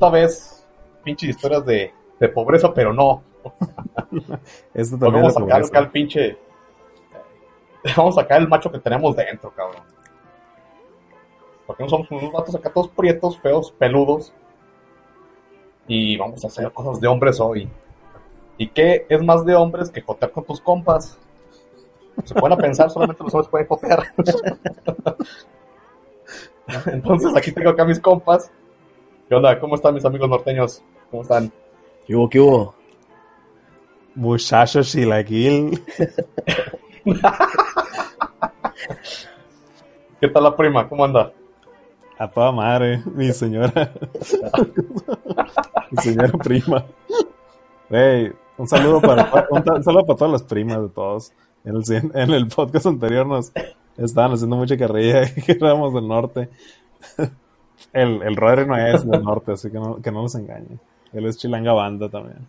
Esta vez, pinches historias de, de pobreza, pero no. Esto también vamos a sacar acá el pinche. Vamos a sacar el macho que tenemos dentro, cabrón. Porque no somos unos vatos acá todos prietos, feos, peludos. Y vamos a hacer cosas de hombres hoy. ¿Y qué es más de hombres que jotear con tus compas? Se pueden pensar, solamente los hombres pueden jotear. Entonces aquí tengo acá mis compas. ¿Qué onda? ¿Cómo están mis amigos norteños? ¿Cómo están? ¿Qué hubo, qué hubo? Muchacho Chilaquil. ¿Qué tal la prima? ¿Cómo anda? A toda madre, mi señora. mi señora prima. Wey, un saludo para un, saludo para todas las primas de todos. En el, en el podcast anterior nos estaban haciendo mucha carrilla que éramos del norte. El, el Rodri no es del norte, así que no, que no nos engañe. Él es chilanga banda también.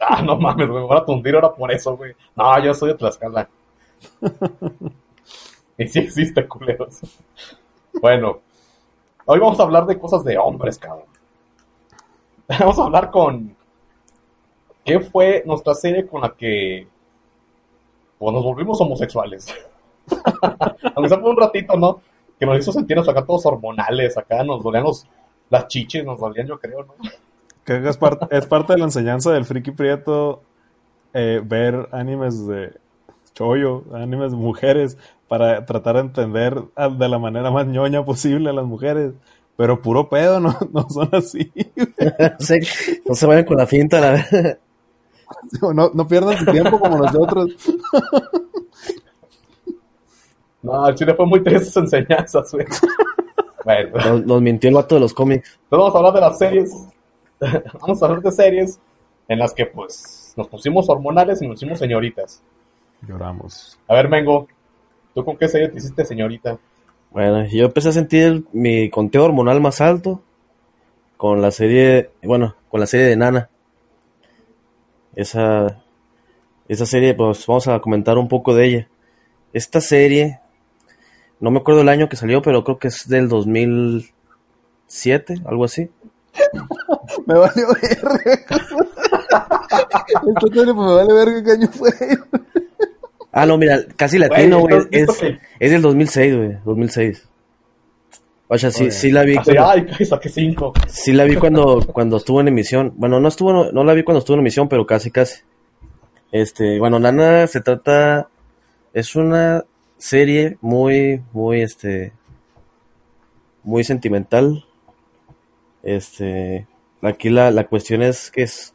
Ah, no mames, me van a tundir ahora por eso, güey. No, yo soy de Tlaxcala. y sí existe, culeros. Bueno, hoy vamos a hablar de cosas de hombres, cabrón. Vamos a hablar con... ¿Qué fue nuestra serie con la que... Pues nos volvimos homosexuales? Aunque sea por un ratito, ¿no? Que nos hizo sentirnos acá todos hormonales, acá nos dolían los... Las chiches, nos dolían, yo creo, ¿no? Creo que es, par- es parte de la enseñanza del friki prieto eh, ver animes de chollo, animes de mujeres, para tratar de entender a- de la manera más ñoña posible a las mujeres. Pero puro pedo, no, no son así. no, se vayan con la finta, la verdad. No, no pierdan su tiempo como nosotros. No, el chile fue muy triste sus enseñanzas, güey. Bueno, Nos, nos mintió el vato de los cómics. entonces vamos a hablar de las series. vamos a hablar de series en las que, pues, nos pusimos hormonales y nos hicimos señoritas. Lloramos. A ver, Mengo, ¿tú con qué serie te hiciste señorita? Bueno, yo empecé a sentir mi conteo hormonal más alto con la serie, bueno, con la serie de Nana. Esa, esa serie, pues vamos a comentar un poco de ella. Esta serie, no me acuerdo el año que salió, pero creo que es del 2007, algo así. Me vale verga. Serie, pues, me vale verga qué año fue. Ah, no, mira, casi latino, Güey, güey. ¿has Es, es del 2006, güey. 2006. O sea, sí, Oye. sí la vi. Así, Cuando, ay, saqué cinco. sí la vi cuando, cuando estuvo en emisión. Bueno, no estuvo, no, no la vi cuando estuvo en emisión, pero casi, casi. Este, bueno, Nana se trata, es una serie muy, muy, este, muy sentimental. Este, aquí la, la cuestión es que es,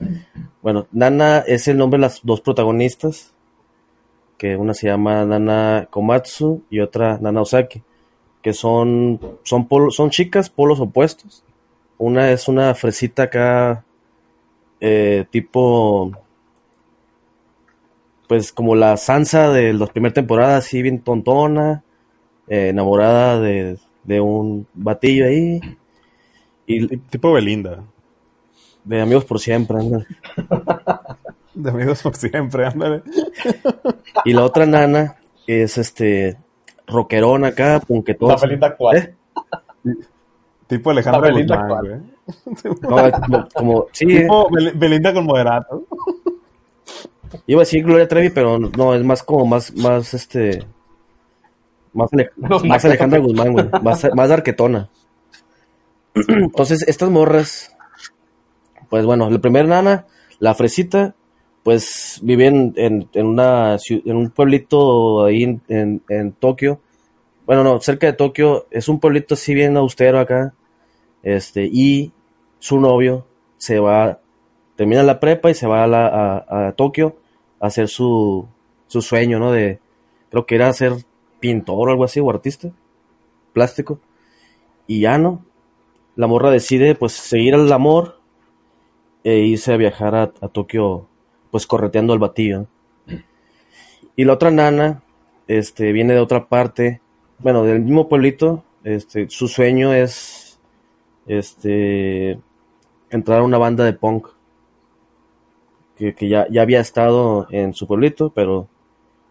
bueno, Nana es el nombre de las dos protagonistas, que una se llama Nana Komatsu y otra Nana Osaki, que son, son, polo- son chicas polos opuestos. Una es una fresita acá, eh, tipo, pues como la Sansa de las primeras temporadas, así bien tontona, eh, enamorada de, de un batillo ahí, y Ti- Tipo Belinda. de amigos por siempre, ándale. De amigos por siempre, ándale. Y la otra nana es este rockerona acá, La punquetosa. Belinda actual. ¿Eh? Tipo Alejandra La Belinda Guzmán, actual. güey. No, como, como- sí, Tipo Bel- Belinda con moderato. Iba a decir Gloria Trevi, pero no, es más como más, más este, más, Ale-. Alejandra Guzmán, güey, más, más arquetona. Entonces, estas morras, pues bueno, la primera nana, la fresita, pues vive en, en, una, en un pueblito ahí en, en, en Tokio. Bueno, no, cerca de Tokio, es un pueblito así bien austero acá. Este, y su novio se va, termina la prepa y se va a, la, a, a Tokio hacer su, su sueño, ¿no? De, creo que era ser pintor o algo así, o artista, plástico. Y ya no. La morra decide, pues, seguir el amor e irse a viajar a, a Tokio, pues, correteando al batillo. Y la otra nana, este, viene de otra parte, bueno, del mismo pueblito, este, su sueño es, este, entrar a una banda de punk. Que, que ya, ya había estado en su pueblito, pero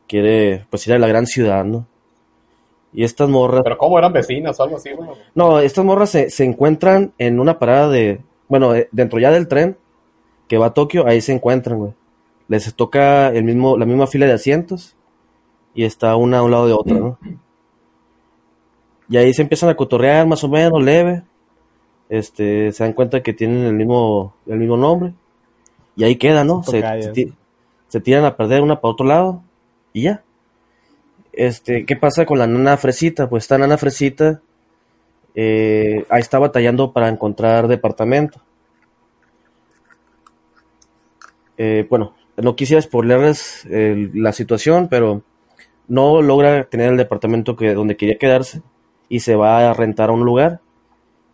quiere, pues, ir a la gran ciudad, ¿no? Y estas morras, Pero ¿cómo eran vecinas o algo así, güey? no, estas morras se, se encuentran en una parada de, bueno, eh, dentro ya del tren que va a Tokio, ahí se encuentran, güey. Les toca el mismo, la misma fila de asientos y está una a un lado de otra, ¿no? Y ahí se empiezan a cotorrear más o menos leve. Este, se dan cuenta que tienen el mismo, el mismo nombre. Y ahí queda, ¿no? Se, tiran a perder una para otro lado y ya. Este, ¿qué pasa con la nana fresita? Pues esta nana fresita eh, ahí está batallando para encontrar departamento. Eh, bueno, no quisiera spoilerles eh, la situación, pero no logra tener el departamento que, donde quería quedarse y se va a rentar a un lugar.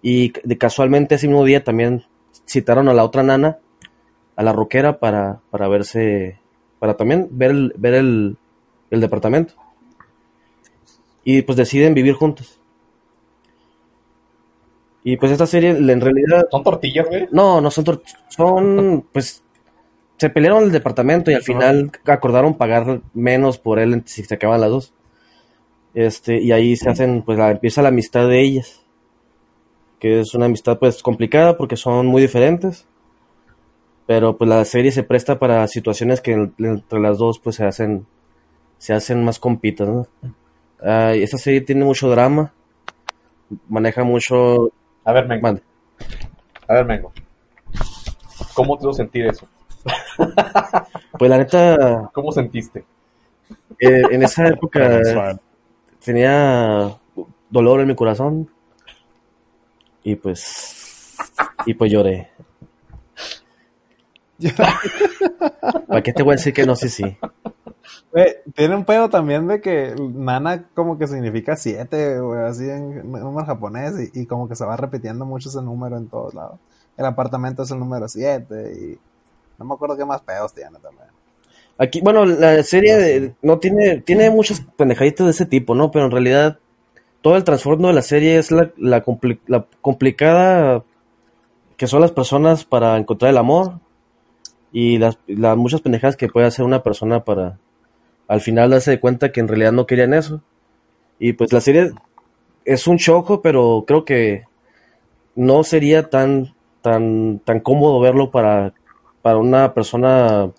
Y de casualmente ese mismo día también citaron a la otra nana, a la roquera, para, para verse, para también ver el, ver el, el departamento. Y pues deciden vivir juntos. Y pues esta serie en realidad ¿Son tortillas, güey? no, no son, tor- son, pues, se pelearon el departamento y al final acordaron pagar menos por él si se acaban las dos. Este, y ahí se hacen, pues, la- empieza la amistad de ellas. Que es una amistad, pues, complicada porque son muy diferentes. Pero, pues, la serie se presta para situaciones que en- entre las dos, pues, se hacen, se hacen más compitas, ¿no? Y esta serie tiene mucho drama. Maneja mucho... A ver, Mengo. Mande. A ver, Mengo. ¿Cómo te hizo sentir eso? Pues, la neta, ¿Cómo sentiste? eh, en esa época... Tenía dolor en mi corazón y pues y pues lloré. ¿Para qué te voy a decir que no sí? Güey, tiene un pedo también de que Nana como que significa siete, güey, así en número japonés y, y como que se va repitiendo mucho ese número en todos lados. El apartamento es el número siete y no me acuerdo qué más pedos tiene también. Aquí, bueno, la serie de- no tiene tiene muchas pendejaditas de ese tipo, ¿no? Pero en realidad todo el trasfondo de la serie es la, la, compli- la complicada que son las personas para encontrar el amor y las, las muchas pendejadas que puede hacer una persona para al final darse cuenta que en realidad no querían eso. Y pues la serie es un choco, pero creo que no sería tan tan tan cómodo verlo para para una persona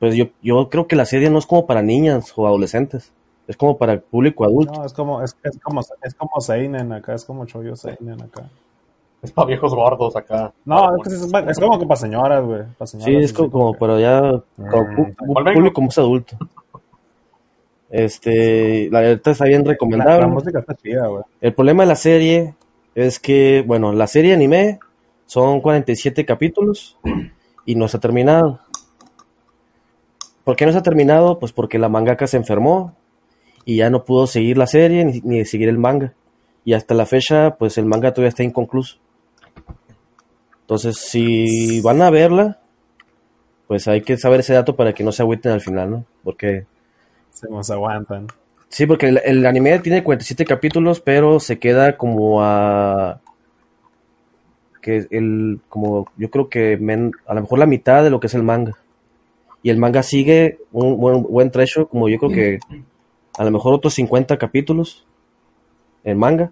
pues yo, yo creo que la serie no es como para niñas o adolescentes, es como para el público adulto. No, es como, es, es como, es como Seinen acá, es como Choyo Seinen acá. Es para viejos gordos acá. No, es, que es, es como que para señoras, güey. Sí, es como, como para ya como pu- ¿Cuál pu- vengo? público más adulto. Este, la verdad está bien recomendable. la música está chida, güey. El problema de la serie es que, bueno, la serie anime son 47 capítulos y no está terminado. ¿Por qué no está terminado? Pues porque la mangaka se enfermó y ya no pudo seguir la serie ni, ni seguir el manga. Y hasta la fecha, pues el manga todavía está inconcluso. Entonces, si van a verla, pues hay que saber ese dato para que no se agüiten al final, ¿no? Porque Se nos aguantan. Sí, porque el, el anime tiene 47 capítulos, pero se queda como a que el como yo creo que men- a lo mejor la mitad de lo que es el manga. Y el manga sigue un buen, buen trecho, como yo creo que a lo mejor otros 50 capítulos en manga.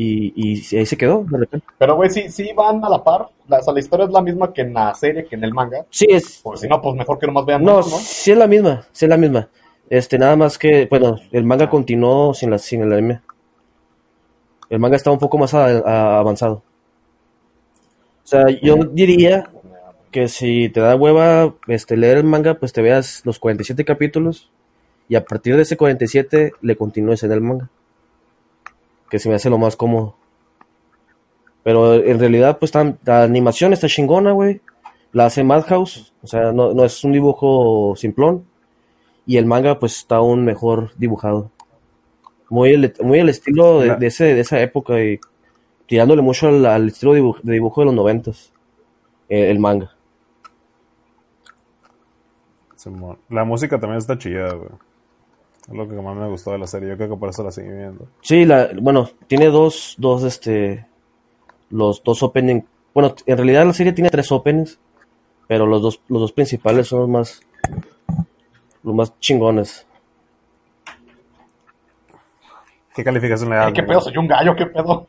Y, y ahí se quedó, de repente. Pero, güey, sí, sí van a la par. La, o sea, la historia es la misma que en la serie, que en el manga. Sí, es, Porque si no, pues mejor que nomás vean No, ¿no? sí es la misma, sí es la misma. Este, nada más que, bueno, el manga continuó sin la, sin el anime. El manga está un poco más a- a- avanzado. O sea, yo diría que si te da hueva este, leer el manga, pues te veas los 47 capítulos y a partir de ese 47 le continúes en el manga. Que se me hace lo más cómodo. Pero en realidad, pues tan- la animación está chingona, güey. La hace Madhouse, o sea, no, no es un dibujo simplón. Y el manga, pues está aún mejor dibujado. Muy el, muy el estilo de, de ese, de esa época y tirándole mucho al, al estilo de dibujo, de dibujo de los noventas. eh, el manga. La música también está chida, güey. Es lo que más me gustó de la serie. Yo creo que por eso la seguí viendo. Sí, la, bueno, tiene dos, dos, este, los dos opening. Bueno, en realidad la serie tiene tres openings, pero los dos, los dos principales son los más, los más chingones. ¿Qué calificación le das? ¿Qué pedo? Soy un gallo, ¿qué pedo?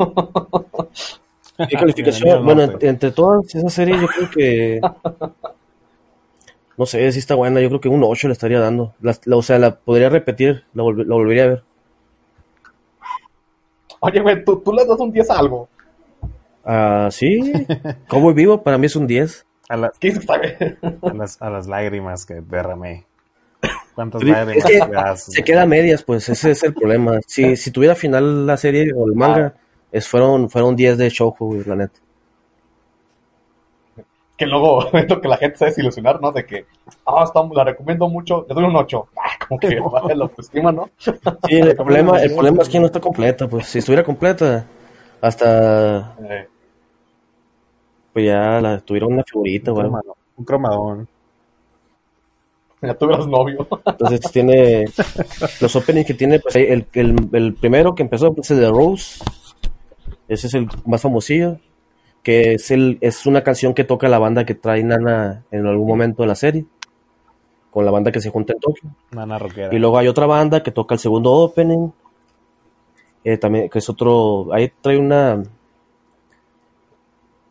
¿Qué calificación? Bueno, entre, entre todas esas series, yo creo que. No sé si está buena. Yo creo que un 8 le estaría dando. La- la- o sea, la podría repetir. La, volv- la volvería a ver. Oye, güey, ¿tú, tú le das un 10 a algo. Ah, sí. Cowboy Vivo para mí es un 10. A, la- a las, a las lágrimas que derramé. ¿Cuántas lágrimas es que le das? Se queda a medias, pues ese es el problema. Si, si tuviera final la serie o el manga, es, fueron, fueron 10 de Shoujo, güey, la neta. Que luego lo que la gente se desilusionar, ¿no? De que, ah, está, la recomiendo mucho, le doy un 8. Ah, como que baja la autoestima, ¿no? Sí, el problema, el problema es que no está completa, pues si estuviera completa, hasta Eh, pues ya la tuvieron una figurita, Un güey. cromadón. Un cromadón. ya tuvieras novio. Entonces tiene los openings que tiene, pues el, el, el primero que empezó pues, el de Rose. Ese es el más famosillo. Que es el, es una canción que toca la banda que trae Nana en algún momento de la serie. Con la banda que se junta en Tokio. Nana rockera. Y luego hay otra banda que toca el segundo opening. eh, también, que es otro. Ahí trae una.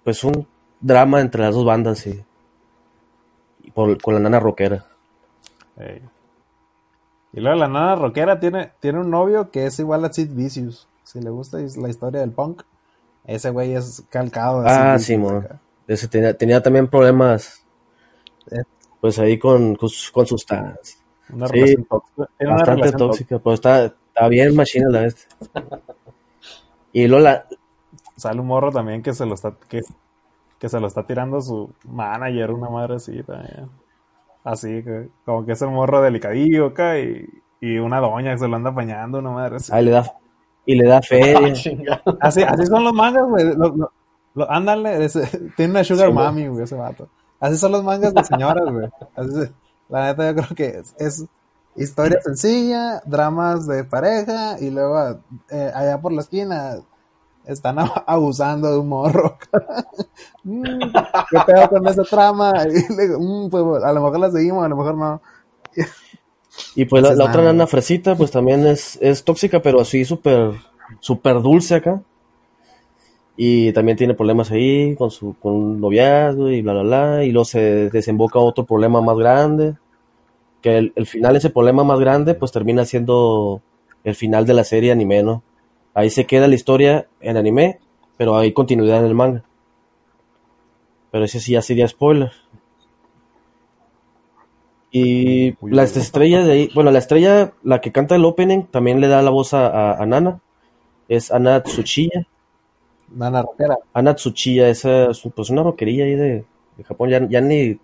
Pues un drama entre las dos bandas y. y por- con la nana rockera. Y luego la nana rockera tiene, tiene un novio que es igual a Sid Vicious. Si le gusta la historia del punk, ese güey es calcado Sid Ah, sí. Ese tenía, tenía también problemas. Eh. Pues ahí con, con, sus- con sustancias. Una Sí, relación tóxica. Bastante relación tóxica, pero está, está bien machina la vez. Y luego la. Sale un morro también que se lo está que, que se lo está tirando su manager, una madre así también. Así que como que es el morro delicadillo acá y, y una doña que se lo anda apañando, una madre así. Ahí le da. Y le da Ah, feria. chinga. Así, así son los mangas, güey. Lo- lo- lo- ándale, tiene una sugar Sí, güey. mami, güey, ese vato. Así son los mangas de señoras, güey. La neta, yo creo que es, es historia sencilla, dramas de pareja, y luego eh, allá por la esquina están abusando de un morro. Mm, ¿Qué pedo con esa trama? Y le digo, "Mm, pues a lo mejor la seguimos, a lo mejor no. Y pues la, la otra nana fresita, pues también es, es tóxica, pero así súper súper dulce acá. Y también tiene problemas ahí con su con un noviazgo y bla, bla, bla. Y luego se desemboca otro problema más grande. Que el, el final, ese problema más grande, pues termina siendo el final de la serie anime, ¿no? Ahí se queda la historia en anime, pero hay continuidad en el manga. Pero ese sí ya sería spoiler. Y Uy, las estrellas de ahí, bueno, la estrella, la que canta el opening, también le da la voz a, a- a Nana. Es Ana Tsuchiya. Nana rockera. Ana Tsuchiya, esa es pues una rockerilla ahí de, de Japón. Ya, ya ni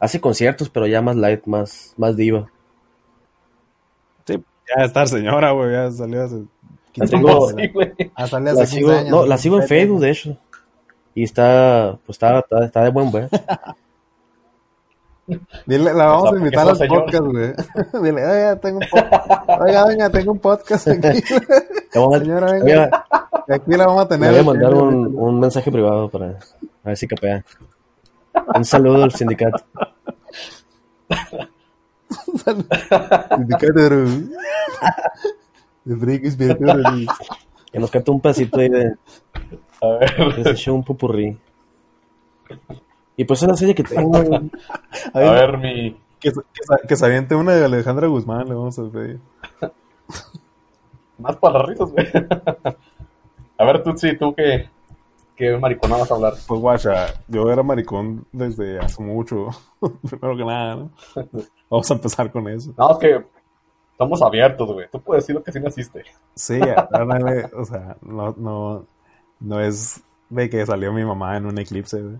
hace conciertos, pero ya más light, más, más diva. Sí, ya está señora, güey, ya salió hace 15 tengo- años. Sí, güey. Ah, La sigo, 15 años. no, la sigo en. Facebook, de hecho. Y está, pues está, está, está de buen ver. Dile, la vamos O sea, a invitar al podcast, güey. Dile, oiga, tengo un podcast. Oiga, doña, tengo un podcast aquí. Le a- Señora, le venga. Aquí la vamos a le tener. voy a mandar un, un mensaje privado para a ver si capea. Un saludo al sindicato. Sindicato de de. Que nos cante un pedacito ahí de, A ver. show, un pupurrí. Y pues es la serie que tengo. güey. A ver, mi. Que, se- que, se- que se aviente una de Alejandra Guzmán, le vamos a pedir. Más para las risas, güey. A ver, tú sí, tú qué. ¿Qué maricona vas a hablar? Pues guacha, yo era maricón desde hace mucho. Primero que nada, ¿no? Vamos a empezar con eso. No, es que estamos abiertos, güey. Tú puedes decir lo que sí naciste. Sí, ándale, o sea, no, no, no es de que salió mi mamá en un eclipse, güey.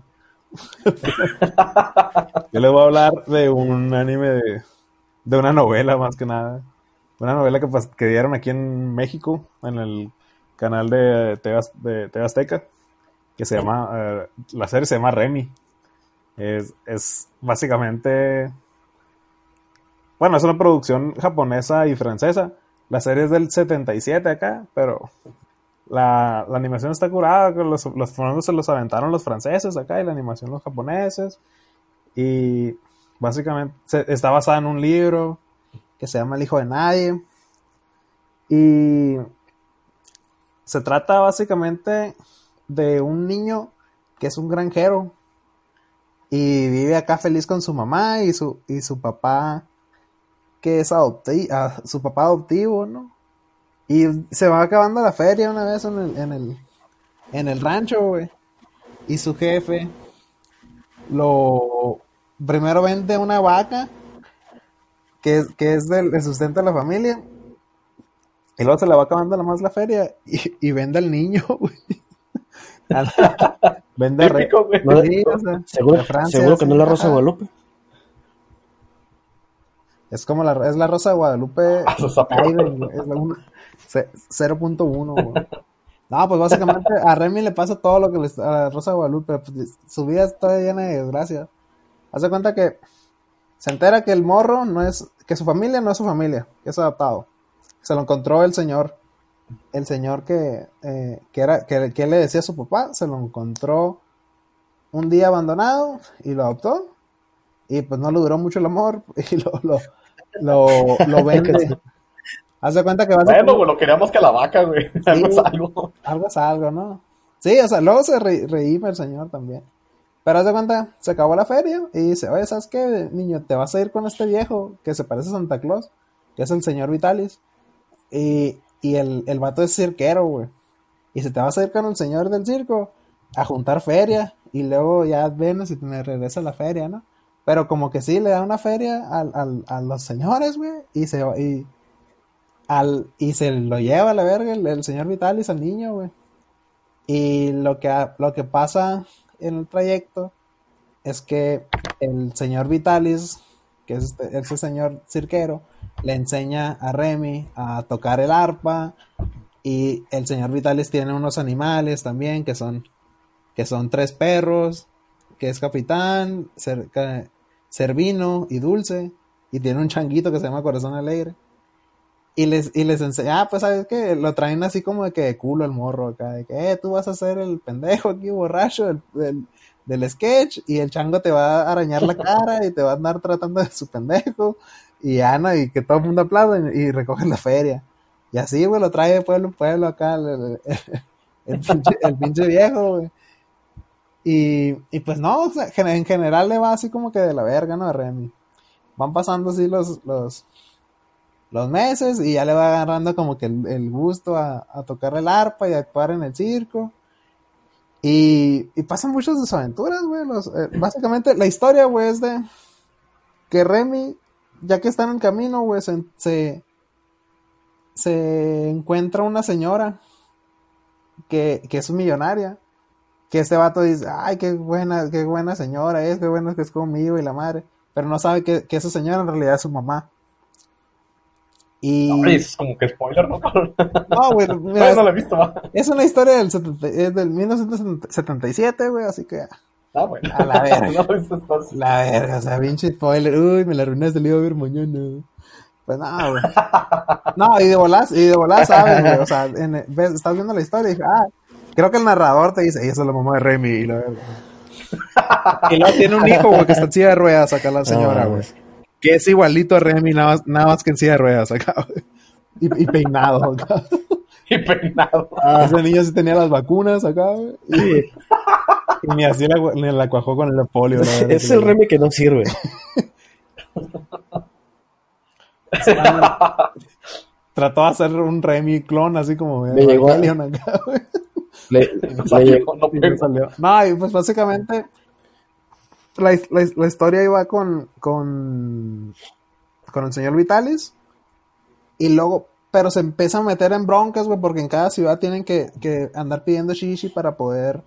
Yo les voy a hablar de un anime de, de una novela más que nada. Una novela que, que dieron aquí en México, en el canal de TV, de TV Azteca, que se llama, eh, la serie se llama Remy. Es, es básicamente, bueno, es una producción japonesa y francesa. La serie es del 77 acá, pero la, la animación está curada, los, los fondos se los aventaron los franceses acá y la animación los japoneses. Y básicamente se- está basada en un libro que se llama El hijo de nadie. Y se trata básicamente de un niño que es un granjero y vive acá feliz con su mamá y su, y su papá que es adoptivo, su papá adoptivo, ¿no? Y se va acabando la feria una vez en el, en el, en el rancho, güey. Y su jefe lo primero vende una vaca que, que es del, sustento de la familia. Y luego se la va acabando nada más la feria y, y vende al niño, güey. vende güey. No, seguro, seguro que no es la Rosa de Guadalupe. Es como la, es la Rosa de Guadalupe. Ah, es la 0.1, No, pues básicamente a Remy le pasa todo lo que le, a Rosa Guadalupe. Pues, su vida está llena de desgracia. Hace cuenta que se entera que el morro no es, que su familia no es su familia, que es adaptado. Se lo encontró el señor, el señor que, eh, que era, que, que, le decía a su papá, se lo encontró un día abandonado y lo adoptó. Y pues no le duró mucho el amor y lo, lo, lo, lo vende. Haz de cuenta que vas bueno, a... lo queríamos que la vaca, güey. algo es algo. Algo es algo, ¿no? Sí, o sea, luego se re reíme el señor también. Pero haz de cuenta, se acabó la feria y dice, oye, ¿sabes qué, niño? Te vas a ir con este viejo que se parece a Santa Claus, que es el señor Vitalis. Y, y el, el vato es cirquero, güey. Y se te vas a ir con el señor del circo a juntar feria. Y luego ya vienes y te regresa la feria, ¿no? Pero como que sí, le da una feria al, al, a los señores, güey. Y se, y, al, y se lo lleva a la verga el, señor Vitalis al niño, güey. Y lo que, lo que pasa en el trayecto es que el señor Vitalis, que es este, ese señor cirquero, le enseña a Remy a tocar el arpa. Y el señor Vitalis tiene unos animales también que son, que son tres perros, que es capitán, Servino y Dulce. Y tiene un changuito que se llama Corazón Alegre. Y les, y les enseña, ah, pues sabes que lo traen así como de que de culo el morro acá, de que, eh, tú vas a ser el pendejo aquí borracho del, del, sketch y el chango te va a arañar la cara y te va a andar tratando de su pendejo y Ana y que todo el mundo aplaude y, recoge la feria. Y así, güey, lo trae de pueblo en pueblo acá, el, pinche, viejo, güey. Y, y pues no, o sea, en general le va así como que de la verga, ¿no? Remy. Van pasando así los, los, los meses y ya le va agarrando como que el, gusto a, tocar el arpa y a actuar en el circo. Y, pasan muchas de sus aventuras, güey. Eh, básicamente la historia, güey, es de que Remy, ya que está en el camino, güey, se, se, encuentra una señora que, que es millonaria. Que este vato dice, ay, qué buena, qué buena señora es, qué bueno que es conmigo y la madre. Pero no sabe que, que esa señora en realidad es su mamá. Y... es como que spoiler, ¿no? no, güey, mira, no, lo he visto, Es una historia del, es del 1977, güey, así que... Ah, bueno. A la verga. no, la verga, o sea, pinche spoiler. Uy, me la arruinaste, le iba a ver mañana. Pues no, güey. No, y de volás, y de volás sabes, güey. O sea, en, ves, estás viendo la historia y dije, ah, creo que el narrador te dice, esa es la mamá de Remy, y la verga. y luego tiene un hijo, güey, que está en silla de ruedas acá la señora, güey. Que es igualito a Remy, nada más, nada más que en silla de ruedas acá. Y, y peinado acá. Y peinado. Ah, ese niño sí tenía las vacunas acá, y, y, ni así la, ni la cuajó con el polio. Es el Remy que no sirve. Trató de hacer un Remy clon así como me llegó acá, le, le, llegó, no, no, y pues básicamente la, historia iba con, con, con el señor Vitalis. Y luego, pero se empieza a meter en broncas, güey, porque en cada ciudad tienen que, andar pidiendo shishi para poder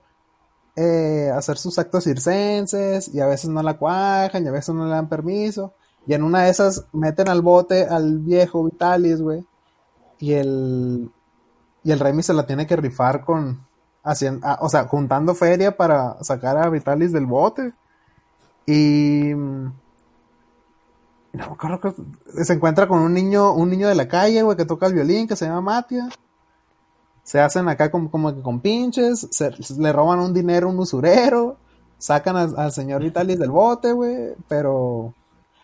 eh, hacer sus actos circenses. Y a veces no la cuajan, y a veces no le dan permiso. Y en una de esas meten al bote al viejo Vitalis, güey. Y el, y el Remy se la tiene que rifar con, haciendo, ah, o sea, juntando feria para sacar a Vitalis del bote. Y no que se encuentra con un niño, un niño de la calle, güey, que toca el violín, que se llama Matia. Se hacen acá como, como que con pinches, se, le roban un dinero a un usurero, sacan al señor Vitalis del bote, güey, pero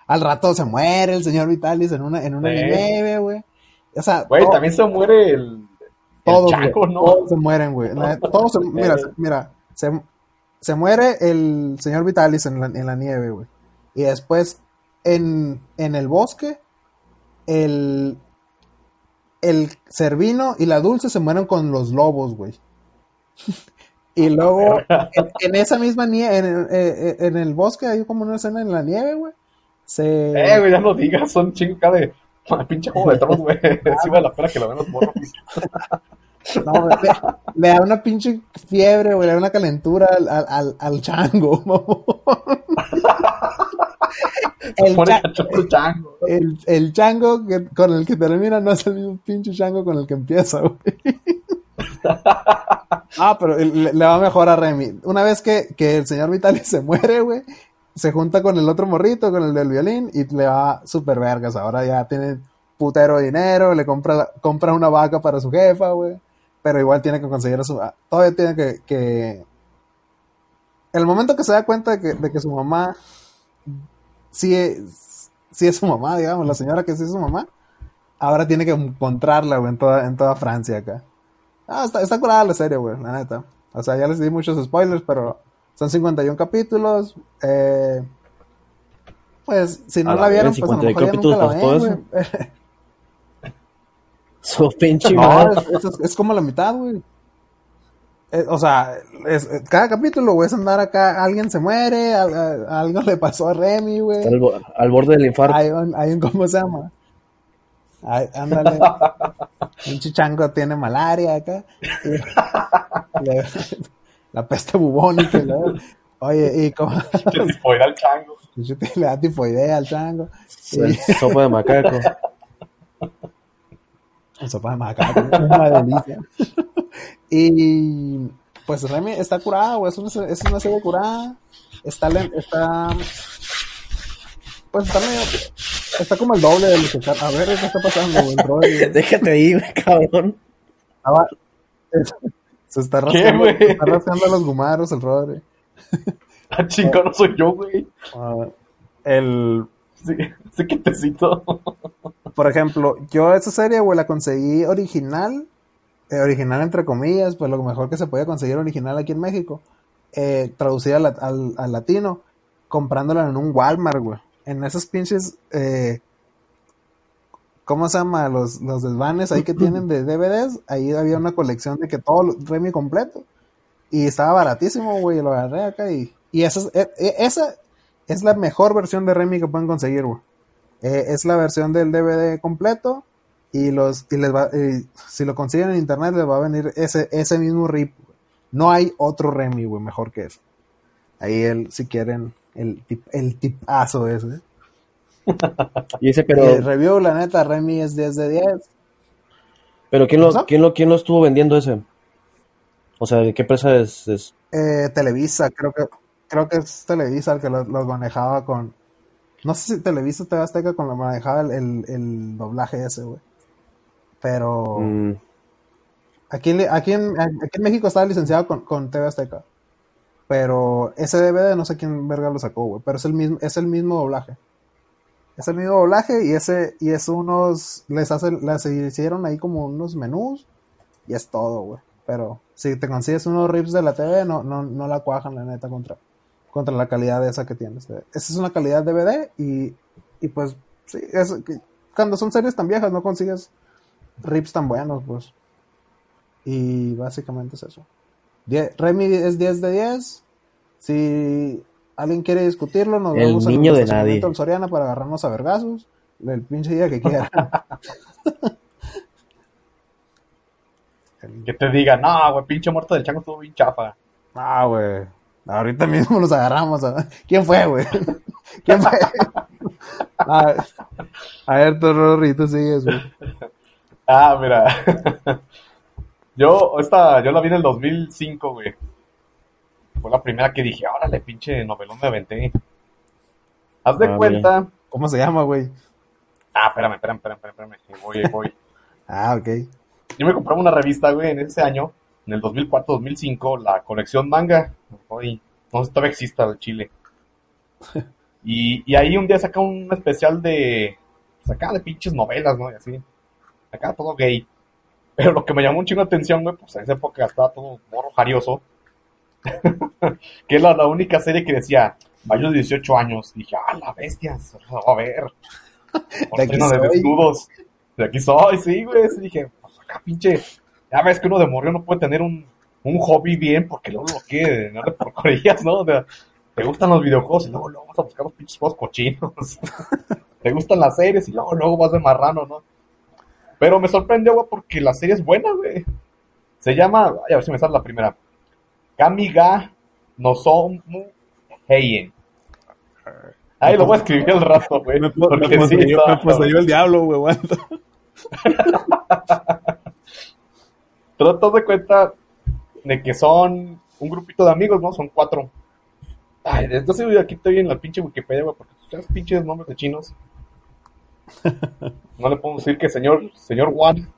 al rato se muere el señor Vitalis en una, en una nieve, güey. O sea, güey, también se muere el, Todos, todos se mueren, güey. Todos se, mira, mira, se, se muere el señor Vitalis en la, en la nieve, güey. Y después, en, en el bosque, el, el Cervino y la Dulce se mueren con los lobos, güey. Y luego, en, en esa misma nieve, en, el- eh, eh, en el bosque, hay como una escena en la nieve, güey. Se... Eh, güey, ya no digas, son chingo acá de. Pinche juego de tronos, güey. Sí vale la pena que lo vean los morros. No, le, le da una pinche fiebre, güey, le da una calentura al, al, al, chango, mamón. El, cha- chango. el, el chango que, con el que termina no es el mismo pinche chango con el que empieza, güey. Ah, pero le, le va mejor a Remy. Una vez que, que el señor Vitalis se muere, güey, se junta con el otro morrito, con el del violín, y le va super vergas. Ahora ya tiene putero dinero, le compra, compra una vaca para su jefa, güey. Pero igual tiene que conseguir a su... Todavía tiene que... que... El momento que se da cuenta de que, de que su mamá sí es, sí es su mamá, digamos, la señora que sí es su mamá, ahora tiene que encontrarla, güey, en toda, en toda Francia acá. Ah, está, está curada la serie, güey, la neta. O sea, ya les di muchos spoilers, pero son 51 capítulos. Eh, pues, si no la la vieron, pues a lo 51 mejor ya nunca la ven, güey. Su pinche No, es, es- es como la mitad, güey. Eh, o sea, es- eh, cada capítulo, güey, es andar acá, alguien se muere, a- algo le pasó a Remy, güey. Al, bo- al borde del infarto. Hay un, hay un, ¿cómo se llama? Ay, ándale. un chichango tiene malaria acá. Y le- la peste bubónica. luego- Oye, y como fue al chango. le da tifoidea al chango. El sopa de macaco. Y sopa de macaco, es una delicia. y pues Remy está curada, güey. Es una, es una serie curada. Está, está pues está medio, está como el doble de lo que está. A ver, ¿qué está pasando, güey? El Déjate ahí, güey, cabrón. es- se está ¿Qué, rascando, se está rascando los gumaros el Rodri. Ah, no soy yo, güey. Ah, el, Sí, sí que te cito. por ejemplo, yo esa serie, güey, la conseguí original, eh, original entre comillas, pues lo mejor que se podía conseguir original aquí en México, eh, traducida al, al- al latino, comprándola en un Walmart, güey. En esos pinches, eh, ¿cómo se llama? Los, los desvanes ahí que tienen de DVDs, ahí había una colección de que todo Remy completo. Y estaba baratísimo, güey, lo agarré acá y, y esa, es, e- e- esa es la mejor versión de Remy que pueden conseguir, güey. Eh, es la versión del DVD completo y los y les va y si lo consiguen en internet les va a venir ese ese mismo rip. güey. No hay otro Remy, güey, mejor que eso. Ahí el si quieren el tip, el tipazo ese. Y ese, Pero, el review, la neta, Remy es 10 de 10. pero ¿quién lo, quién lo, quién lo estuvo vendiendo ese? O sea, ¿de qué empresa es? es? Eh, Televisa, creo que creo que es Televisa el que los los manejaba con no sé si Televisa o TV Azteca con lo manejaba el, el, el doblaje ese, güey. Pero Mm, Aquí, en- aquí, en, aquí en México estaba licenciado con, con TV Azteca. Pero ese DVD no sé quién verga lo sacó, güey. Pero es el mismo, es el mismo doblaje. Es el mismo doblaje y ese, y es unos, les hacen, les hicieron ahí como unos menús y es todo, güey. Pero si te consigues unos rips de la TV, no, no, no la cuajan la neta contra, contra la calidad de esa que tienes. Esa es una calidad DVD y, y pues, sí, es, que cuando son series tan viejas no consigues rips tan buenos, pues. Y básicamente es eso. Die- Remy es 10 de 10. Si alguien quiere discutirlo, nos El vemos en niño el de nadie. del Soriana para agarrarnos a vergazos. El pinche día que quiera. Que te diga, no, güey, pinche muerto del chango estuvo bien chafa. ah, güey. Ahorita mismo nos agarramos. a- ¿Quién fue, güey? ¿Quién fue? a, a ver, tú, Rory, tú sigues, güey. Ah, mira. yo, esta, yo la vi en el 2005, güey. Fue la primera que dije, órale, pinche novelón me aventé. Haz de Ah, cuenta. ¿Cómo se llama, güey? Ah, espérame, espérame, espérame, espérame. Voy, voy. Ah, ok. Yo me compraba una revista, güey, en ese año, en el 2004-2005, la colección manga. Hoy, no sé si todavía exista el Chile. Y, y ahí un día saca un especial de. Saca de pinches novelas, ¿no? Y así. Acá todo gay. Pero lo que me llamó un chingo atención, güey, pues en esa época estaba todo morro jarioso. que era la única serie que decía, mayores de 18 años. Y dije, ah, la bestia, se lo va a ver. Por De aquí lleno de soy. desnudos. De aquí soy, sí, güey. Sí, dije, pues acá pinche. Ya ves que uno de morro no puede tener un, un hobby bien porque luego lo quiere no de porquerías, ¿no? O sea, te gustan los videojuegos y luego, luego vas a buscar los pinches juegos cochinos. te gustan las series y luego, luego vas de marrano, ¿no? Pero me sorprendió, güey, porque la serie es buena, güey. Se llama, ay, a ver si me sale la primera. Kamiga no Somu Heien. Ahí lo voy a escribir al rato, güey. Me, po- me porque sí, poseyó, me poseyó el diablo, güey. Pero te das de cuenta de que son un grupito de amigos, ¿no? Son cuatro. Ay, entonces aquí estoy en la pinche Wikipedia, güey, porque sabes pinches nombres de chinos. No le podemos decir que señor, señor Juan.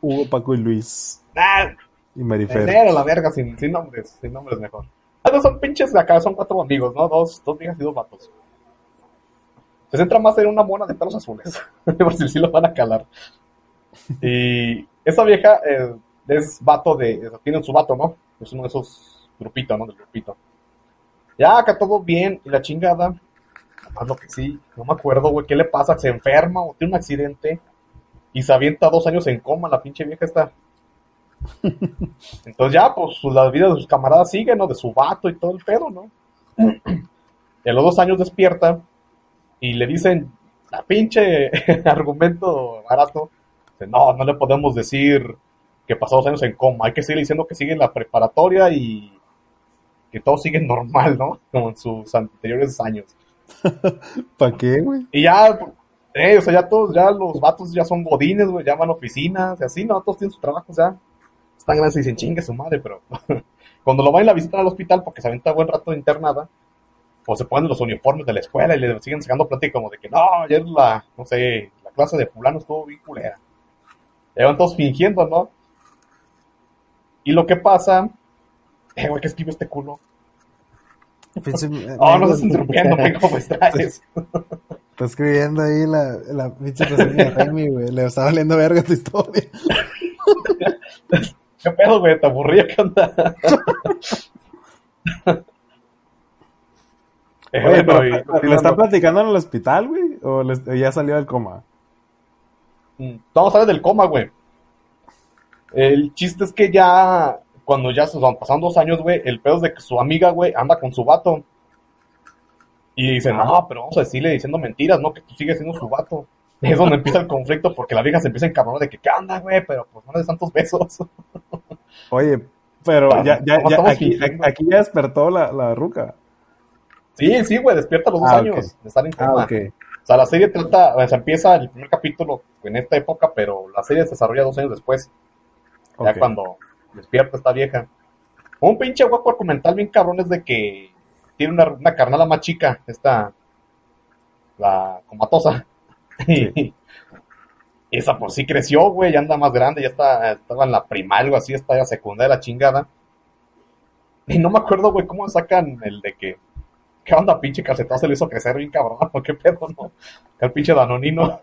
Hugo, Paco y Luis. Ah, Y Marifer. Enero, la verga, sin, sin nombres, sin nombres mejor. Ah, no, son pinches de acá, son cuatro amigos, ¿no? Dos, dos viejas y dos vatos. Se centra más en una mona de pelos azules, por si sí lo van a calar. Y esa vieja eh, es vato de, tienen su vato, ¿no? Es uno de esos grupitos, ¿no? Del grupito. Ya, acá todo bien, y la chingada, más lo que sí, no me acuerdo, güey, qué le pasa, se enferma o tiene un accidente y se avienta dos años en coma, la pinche vieja está. Entonces ya, pues la vida de sus camaradas sigue, ¿no? De su vato y todo el pedo, ¿no? Y a los dos años despierta y le dicen, la pinche argumento barato, no, no le podemos decir que pasó dos años en coma, hay que seguir diciendo que sigue en la preparatoria y que todo sigue normal, ¿no? Como en sus anteriores años. ¿Para qué, güey? Y ya, eh, o sea, ya todos, ya los vatos ya son godines, güey, ya van a oficinas y así, ¿no? Todos tienen su trabajo, ya. Están grandes y dicen, chingue su madre, pero cuando lo van a visitar al hospital porque se aventa buen rato de internada, o se ponen los uniformes de la escuela y le siguen sacando plática como de que, no, ayer la, no sé, la clase de fulano estuvo bien culera. Y van todos fingiendo, ¿no? Y lo que pasa, eh, güey, ¿qué escribe este culo? Pinche- Oh, no estás interrumpiendo, me ¿cómo estás? Está escribiendo ahí la, la pinche reseña de Remy, güey. Le estaba valiendo verga tu historia. ¿Qué pedo, güey? ¿Te aburría? ¿Qué onda? Eh, Oye, bueno, pero, y ¿le continuando. está platicando en el hospital, güey? ¿O les- o ya salió del coma? Vamos a hablar del coma, güey. El chiste es que ya, cuando ya se van pasando dos años, güey, el pedo es de que su amiga, güey, anda con su vato. Y dice, no, pero vamos a decirle diciendo mentiras, ¿no? Que tú sigues siendo su vato. Es donde empieza el conflicto porque la vieja se empieza a encabronar de que, ¿qué onda, güey? Pero pues no le des tantos besos. Oye, pero Ah, ya, ya, ¿cómo ya aquí, aquí ya despertó la, la ruca. Sí, sí, güey, despierta a los dos Ah, años ok. de estar en Ah. O sea, la serie trata, o sea, empieza el primer capítulo en esta época, pero la serie se desarrolla dos años después, ya cuando despierta esta vieja. Un pinche guapo documental bien cabrón es de que tiene una, una carnala más chica, esta, la comatosa. Y esa pues sí creció, güey, ya anda más grande, ya está, estaba en la primaria, algo así, está en la secundaria, la chingada. Y no me acuerdo, güey, cómo sacan el de que ¿Qué onda, pinche calcetón? Se le hizo crecer bien cabrón, ¿o ¿qué pedo, no? El pinche danonino.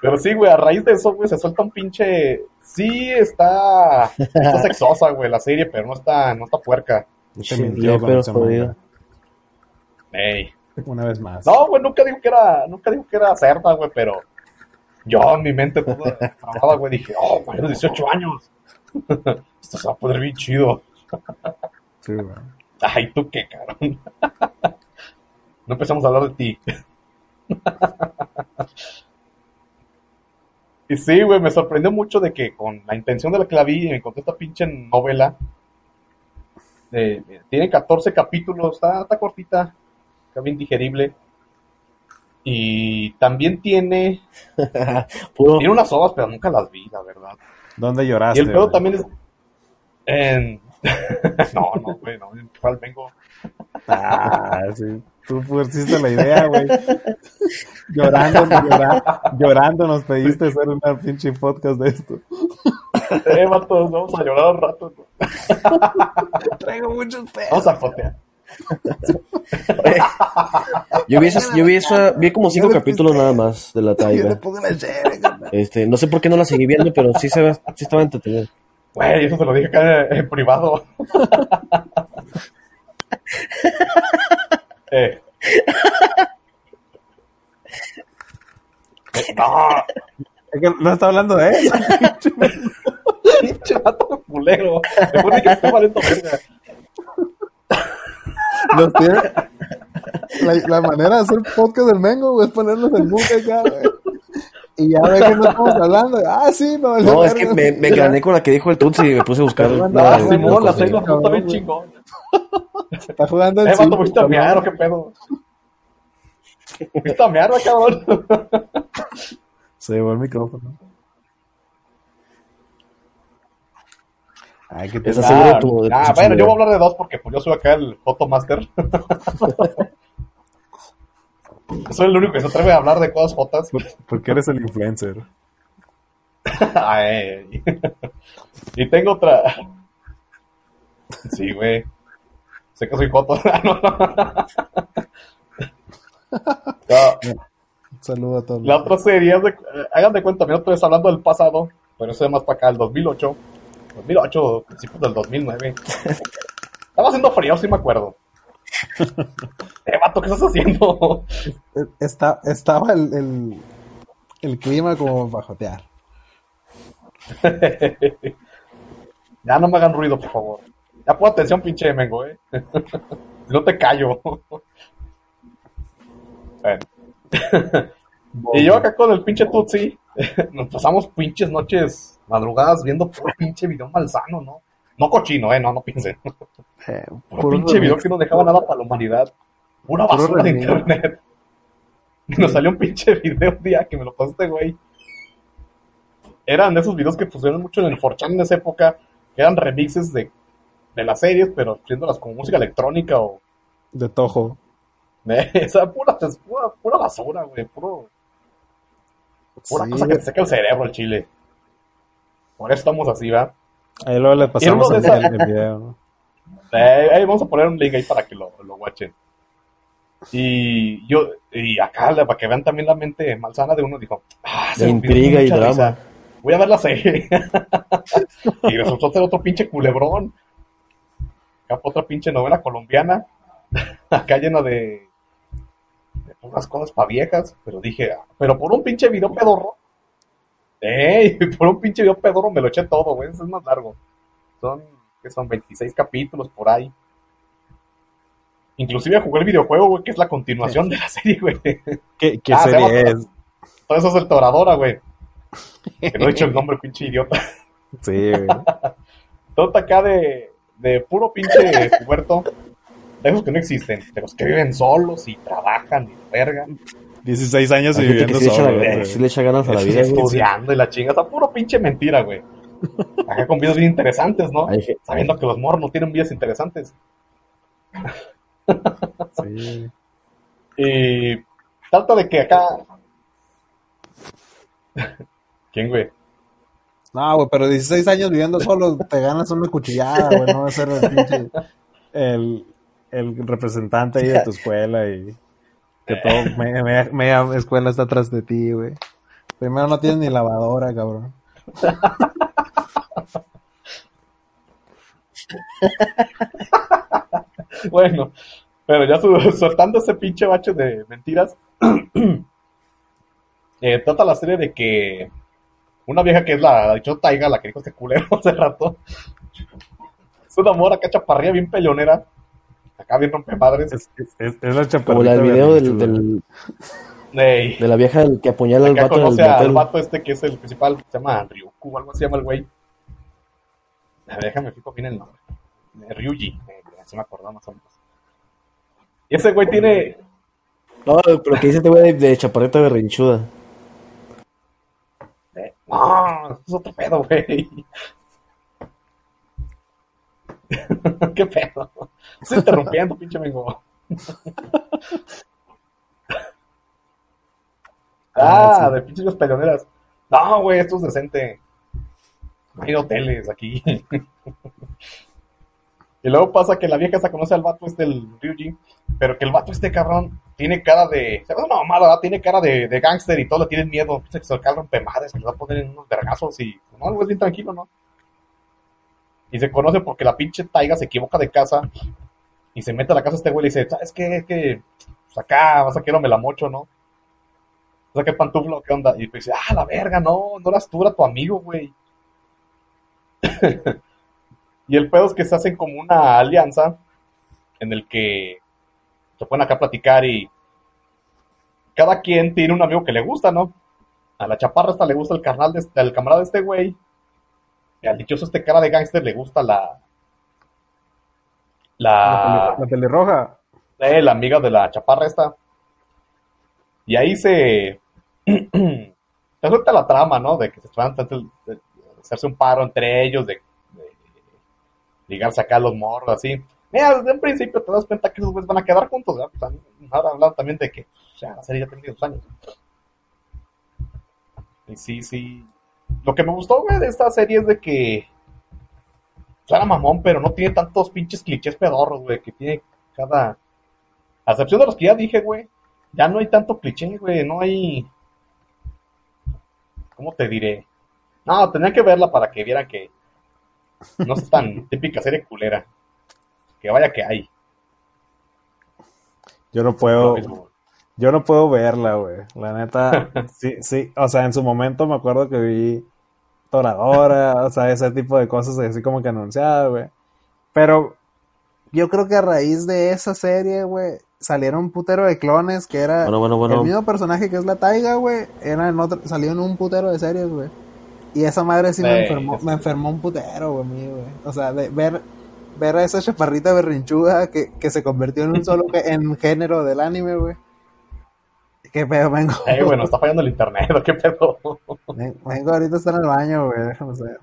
Pero sí, güey, a raíz de eso, güey, se suelta un pinche... Sí, está... Está sexosa, güey, la serie, pero no está, no está puerca. Sí, mintió con pero jodido. Ey. Una vez más. No, güey, nunca dijo que era... Nunca dijo que era cerda, güey, pero... Yo en mi mente toda trabada, güey, dije, oh, güey, 18 años. Esto se va a poner bien chido. Sí, güey. Ay, ¿tú qué, cabrón? No empezamos a hablar de ti. Y sí, güey, me sorprendió mucho de que con la intención de la que la vi, encontré esta pinche novela. eh, tiene 14 capítulos, está, está cortita, está bien digerible. Y también tiene, tiene unas ovas, pero nunca las vi, la verdad. ¿Dónde Y lloraste? el pedo también es... en- no, no, güey, no, ¿cuál vengo? Ah, sí. Tú pusiste la idea, güey. Llorando, llora- llorando nos pediste hacer una pinche podcast de esto. Eh, vatos, vamos a llorar un rato. ¿no? Traigo muchos pedos. Vamos a fotear. Yo vi, esas- yo vi, esa- vi como cinco capítulos nada más de la taiga. Este, no sé por qué no la seguí viendo, pero sí, se, sí estaba entretenido. Güey, eso se lo dije acá en, en privado. eh. No, Es que no está hablando de él. pinche vato culero. Después de que esté valiendo verga. Los tiene- La, la manera de hacer podcast del Mengo, güey, es ponerlos en mute acá, güey. Y ya ve que no estamos hablando. Ah, sí, no. No, es que me, me gané con la que dijo el Tutsi y me puse a buscar. Ah, Ah, Simón, la seis la puta bien chingón. Está jugando Eh, el vato, ¿fuiste a mear o qué pedo? ¿Fuiste a mear, cabrón? Se llevó el micrófono. Ay, qué te Esa seguro tu- de tu ah, bueno, yo voy a hablar de dos porque pues yo soy acá el Fotomaster. soy el único que se atreve a hablar de cosas fotos. Porque eres el influencer. Ay. y tengo otra. Sí, güey. Sé que soy foto. No, no. Saludo a todos. La otra serie, haz de- hagan de cuenta, mira, estoy hablando del pasado, pero eso es más para acá, el 2008. 2008, principios del 2009. Estaba haciendo frío, sí me acuerdo. Eh, vato, ¿qué estás haciendo? Está, estaba el, el, el clima como bajotear. ya no me hagan ruido, por favor. Ya pon atención, pinche Mengo, eh. No te callo. bueno. Y yo acá con el pinche Tutsi, nos pasamos pinches noches madrugadas viendo puro pinche video malsano, ¿no? No cochino, eh, no, no piensen. Eh, Puro pinche video que no dejaba nada para la humanidad. Pura Puro basura de internet. Y nos salió un pinche video un día que me lo pasaste, güey. Eran de esos videos que pusieron mucho en el 4chan en esa época, que eran remixes de, de las series, pero haciéndolas con música electrónica o... de Tojo. esa pura, pura, pura basura, güey. Puro, pura Sí, cosa que te seca el cerebro el chile. Por eso estamos así, ¿va? Ahí luego le pasamos el, esas- el- video. ¿no? Eh, vamos a poner un link ahí para que lo, lo watchen. Y yo, y acá, para que vean también la mente malsana de uno, dijo, ah, De me intriga y drama. risa. Voy a ver la serie. y resultó ser otro pinche culebrón. Acá otra pinche novela colombiana. acá llena de, de puras cosas pa' viejas. Pero dije, ah, pero por un pinche video pedorro. ¡Ey! Por un pinche video pedorro me lo eché todo, güey. Ese es más largo. Son, que son 26 capítulos por ahí. Inclusive jugué el videojuego, güey, que es la continuación de la serie, güey. ¿Qué, qué Ah, se serie es? Todo eso es el Toradora, güey. Que no he dicho el nombre, pinche idiota. Sí, güey. Todo acá de, de puro pinche puerto. De esos que no existen. De los que viven solos y trabajan y verga. 16 años que viviendo sí le, solo. la- güey. sí le echa ganas a la vida. Estudiando y la chinga. Sea, puro pinche mentira, güey. Acá con videos bien interesantes, ¿no? Sabiendo que los morros no tienen vidas interesantes. Sí. Y trata de que acá. ¿Quién, güey? No, güey, pero 16 años viviendo solo, te ganas una cuchillada, güey, no va a ser el pinche, el, el representante ahí de tu escuela y que todo, media, media- media escuela está atrás de ti, güey. Primero no tienes ni lavadora, cabrón. Bueno, pero ya su- soltando ese pinche bache de mentiras, eh, trata la serie de que una vieja que es la, dicho Taiga, la que dijo este culero hace rato, es una mora acá chaparrilla bien peleonera, acá bien rompemadres, Es, es, es- es la chaparrita. Como la del video del, del- de la vieja del que apuñala al vato conoce al motel. vato este que es el principal, se llama Ryuku, algo así se llama el güey. A ver, déjame fijo bien el nombre. Eh, Ryuji, eh, así me acordaba más o menos. Y ese güey tiene, No, pero que dice este güey de, de chaparrita berrinchuda. Eh, No, eso es otro pedo, güey. ¿Qué pedo? Estoy interrumpiendo, pinche mengo. ah, de pinches peleoneras. No, güey, esto es decente. No hay hoteles aquí. Y luego pasa que la vieja se conoce al vato este, el Ryuji, pero que el vato este cabrón tiene cara de... Se ve una mamada, ¿verdad? tiene cara de, de gángster y todo, le tienen miedo. Piensa que se le rompe madres, que le va a poner en unos vergazos y... No, es bien tranquilo, ¿no? Y se conoce porque la pinche taiga se equivoca de casa y se mete a la casa este güey y dice, ¿sabes qué? Es que... Pues acá, vas a quiero me la mocho, ¿no? O sea, ¿qué pantufla qué onda? Y pues dice, ah, la verga, no, no eras tú, era tu amigo, güey. y el pedo es que se hacen como una alianza en el que se ponen acá a platicar y cada quien tiene un amigo que le gusta, ¿no? A la chaparra esta le gusta el carnal de este, el camarada de este güey. Y al dichoso este cara de gángster le gusta la... La... La pelirroja. Eh, la amiga de la chaparra esta. Y ahí se... Resulta la trama, ¿no? De que se van a hacerse un paro entre ellos, de, de ligarse acá a los morros, así. Mira, desde un principio te das cuenta que esos güeyes van a quedar juntos, ¿verdad? Pues, ahora hablado también de que o sea, la serie ya tiene dos años. Y sí, sí. Lo que me gustó, güey, de esta serie es de que suena mamón, pero no tiene tantos pinches clichés pedorros, güey, que tiene cada... A excepción de los que ya dije, güey, ya no hay tanto cliché, güey, no hay... ¿Cómo te diré? No, tenía que verla para que vieran que no es tan típica serie culera. Que vaya que hay. Yo no puedo, yo no puedo verla, güey. La neta, sí, sí. O sea, en su momento me acuerdo que vi Toradora, o sea, ese tipo de cosas así como que anunciadas, güey. Pero yo creo que a raíz de esa serie, güey, salieron un putero de clones que era Bueno, bueno, bueno. el mismo personaje que es la Taiga, güey, era en otro, salió en un putero de series, güey. Y esa madre sí me enfermó, me enfermó un putero, güey, güey. O sea, de ver, ver a esa chaparrita berrinchuda que, que se convirtió en un solo en género del anime, güey. Qué pedo, vengo. Eh, bueno, está fallando el internet, ¿o ¿qué pedo? Ven- Vengo ahorita está en el baño, güey, déjame ver.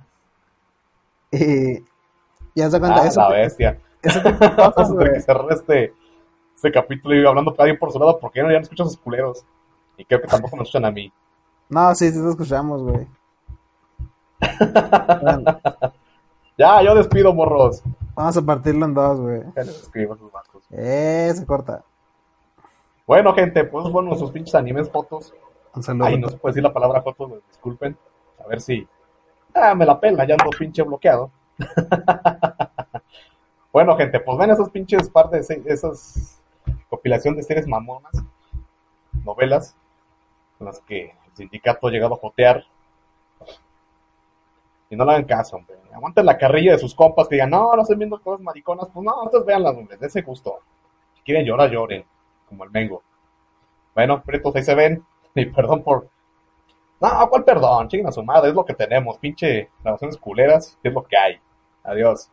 Y ya se cuenta Ah, eso. la bestia. Vamos a tener güey. que cerrar este, este capítulo y hablando cada uno por su lado porque ya no, ya no escucho a esos culeros. Y creo que tampoco me escuchan a mí. No, sí, sí te escuchamos, güey. Bueno, Ya, yo despido, morros. vamos a partirlo en dos, güey. Ya les escribo a sus. Eh, se corta. Bueno, gente, pues fueron nuestros pinches animes fotos. Un saludo. Ay, no se puede decir la palabra fotos, me disculpen. A ver si. Ah, me la pela, ya ando pinche bloqueado. bueno, gente, pues ven esos pinches par de esas compilación de series mamonas, novelas, con las que el sindicato ha llegado a jotear. Y no le hagan caso, hombre. Aguanten la carrilla de sus compas que digan, no, no estoy viendo cosas mariconas. Pues no, ustedes veanlas, hombre, de ese gusto. Si quieren llorar, lloren, como el mengo. Bueno, pretos, ahí se ven. Y perdón por. No, ¿cuál perdón? Chinguen a su madre, es lo que tenemos. Pinche grabaciones culeras, es lo que hay. Adiós.